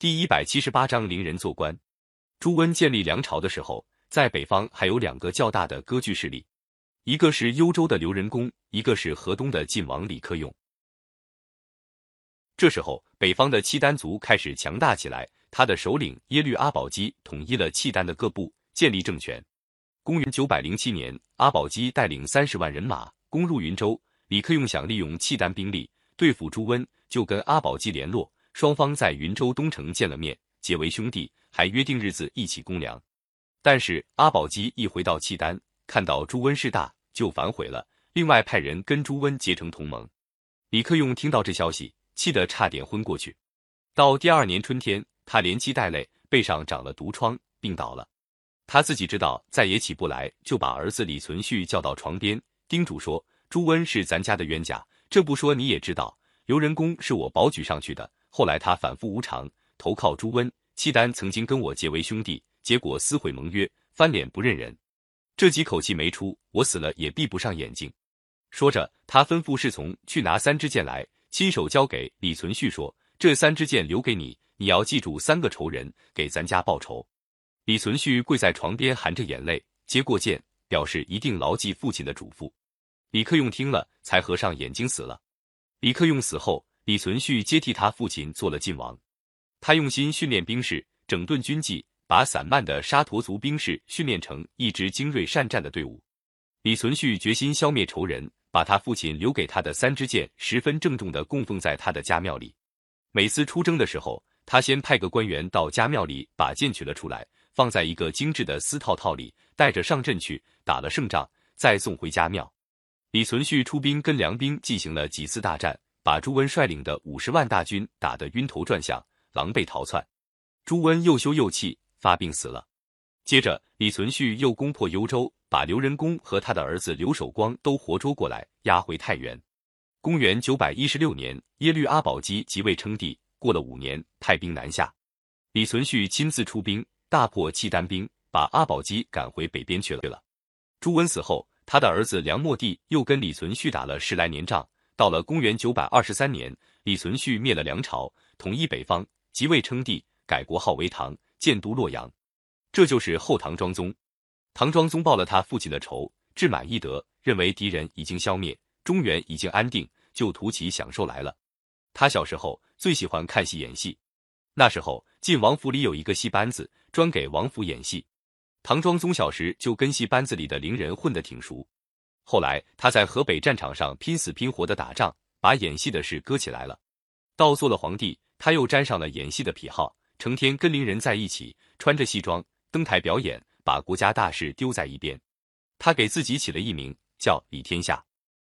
第一百七十八章伶人做官。朱温建立梁朝的时候，在北方还有两个较大的割据势力，一个是幽州的刘仁恭，一个是河东的晋王李克用。这时候，北方的契丹族开始强大起来，他的首领耶律阿保机统一了契丹的各部，建立政权。公元九百零七年，阿保机带领三十万人马攻入云州，李克用想利用契丹兵力对付朱温，就跟阿保机联络，双方在云州东城见了面，结为兄弟，还约定日子一起攻梁。但是阿保机一回到契丹，看到朱温势大，就反悔了，另外派人跟朱温结成同盟。李克用听到这消息。气得差点昏过去。到第二年春天，他连气带泪，背上长了毒疮，病倒了。他自己知道再也起不来，就把儿子李存勖叫到床边，叮嘱说：“朱温是咱家的冤家，这不说你也知道。刘仁恭是我保举上去的，后来他反复无常，投靠朱温。契丹曾经跟我结为兄弟，结果撕毁盟约，翻脸不认人。这几口气没出，我死了也闭不上眼睛。”说着，他吩咐侍从去拿三支箭来。亲手交给李存勖说：“这三支箭留给你，你要记住三个仇人，给咱家报仇。”李存勖跪在床边，含着眼泪接过剑，表示一定牢记父亲的嘱咐。李克用听了，才合上眼睛死了。李克用死后，李存勖接替他父亲做了晋王。他用心训练兵士，整顿军纪，把散漫的沙陀族兵士训练成一支精锐善战的队伍。李存勖决心消灭仇人。把他父亲留给他的三支箭十分郑重地供奉在他的家庙里。每次出征的时候，他先派个官员到家庙里把剑取了出来，放在一个精致的丝套套里，带着上阵去打了胜仗，再送回家庙。李存勖出兵跟梁兵进行了几次大战，把朱温率领的五十万大军打得晕头转向，狼狈逃窜。朱温又羞又气，发病死了。接着，李存勖又攻破幽州。把刘仁恭和他的儿子刘守光都活捉过来，押回太原。公元九百一十六年，耶律阿保机即位称帝。过了五年，派兵南下，李存勖亲自出兵，大破契丹兵，把阿保机赶回北边去了。朱温死后，他的儿子梁末帝又跟李存勖打了十来年仗。到了公元九百二十三年，李存勖灭了梁朝，统一北方，即位称帝，改国号为唐，建都洛阳。这就是后唐庄宗。唐庄宗报了他父亲的仇，志满意得，认为敌人已经消灭，中原已经安定，就图起享受来了。他小时候最喜欢看戏演戏，那时候晋王府里有一个戏班子，专给王府演戏。唐庄宗小时就跟戏班子里的伶人混得挺熟。后来他在河北战场上拼死拼活的打仗，把演戏的事搁起来了。到做了皇帝，他又沾上了演戏的癖好，成天跟伶人在一起，穿着戏装登台表演。把国家大事丢在一边，他给自己起了一名叫李天下。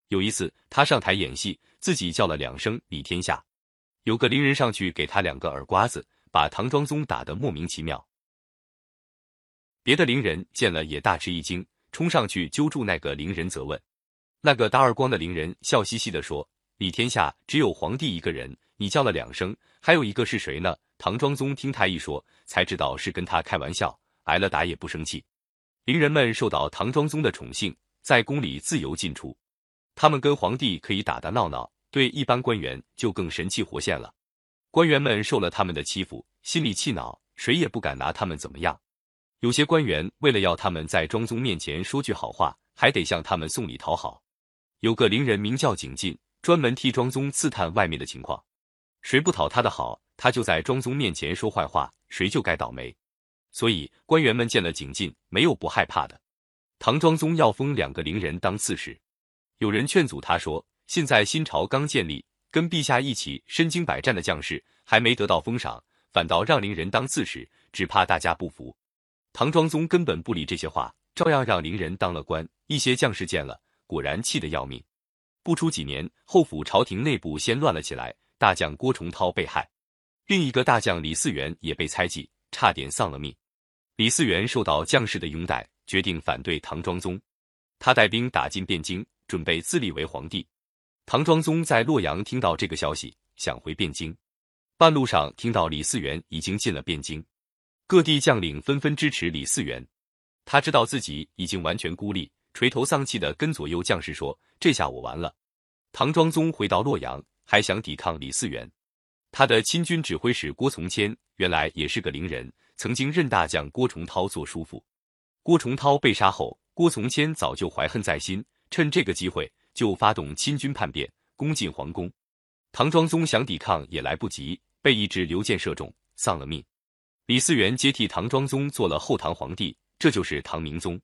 有一次，他上台演戏，自己叫了两声李天下，有个伶人上去给他两个耳刮子，把唐庄宗打得莫名其妙。别的伶人见了也大吃一惊，冲上去揪住那个伶人责问。那个打耳光的伶人笑嘻嘻地说：“李天下只有皇帝一个人，你叫了两声，还有一个是谁呢？”唐庄宗听他一说，才知道是跟他开玩笑。挨了打也不生气，伶人们受到唐庄宗的宠幸，在宫里自由进出。他们跟皇帝可以打打闹闹，对一般官员就更神气活现了。官员们受了他们的欺负，心里气恼，谁也不敢拿他们怎么样。有些官员为了要他们在庄宗面前说句好话，还得向他们送礼讨好。有个伶人名叫景进，专门替庄宗刺探外面的情况，谁不讨他的好，他就在庄宗面前说坏话，谁就该倒霉。所以官员们见了景进，没有不害怕的。唐庄宗要封两个伶人当刺史，有人劝阻他说：“现在新朝刚建立，跟陛下一起身经百战的将士还没得到封赏，反倒让伶人当刺史，只怕大家不服。”唐庄宗根本不理这些话，照样让伶人当了官。一些将士见了，果然气得要命。不出几年，后府朝廷内部先乱了起来，大将郭崇韬被害，另一个大将李嗣源也被猜忌，差点丧了命。李嗣源受到将士的拥戴，决定反对唐庄宗。他带兵打进汴京，准备自立为皇帝。唐庄宗在洛阳听到这个消息，想回汴京。半路上听到李嗣源已经进了汴京，各地将领纷纷支持李嗣源。他知道自己已经完全孤立，垂头丧气的跟左右将士说：“这下我完了。”唐庄宗回到洛阳，还想抵抗李嗣源。他的亲军指挥使郭从谦原来也是个伶人，曾经任大将郭崇韬做叔父。郭崇韬被杀后，郭从谦早就怀恨在心，趁这个机会就发动亲军叛变，攻进皇宫。唐庄宗想抵抗也来不及，被一支流箭射中，丧了命。李嗣源接替唐庄宗做了后唐皇帝，这就是唐明宗。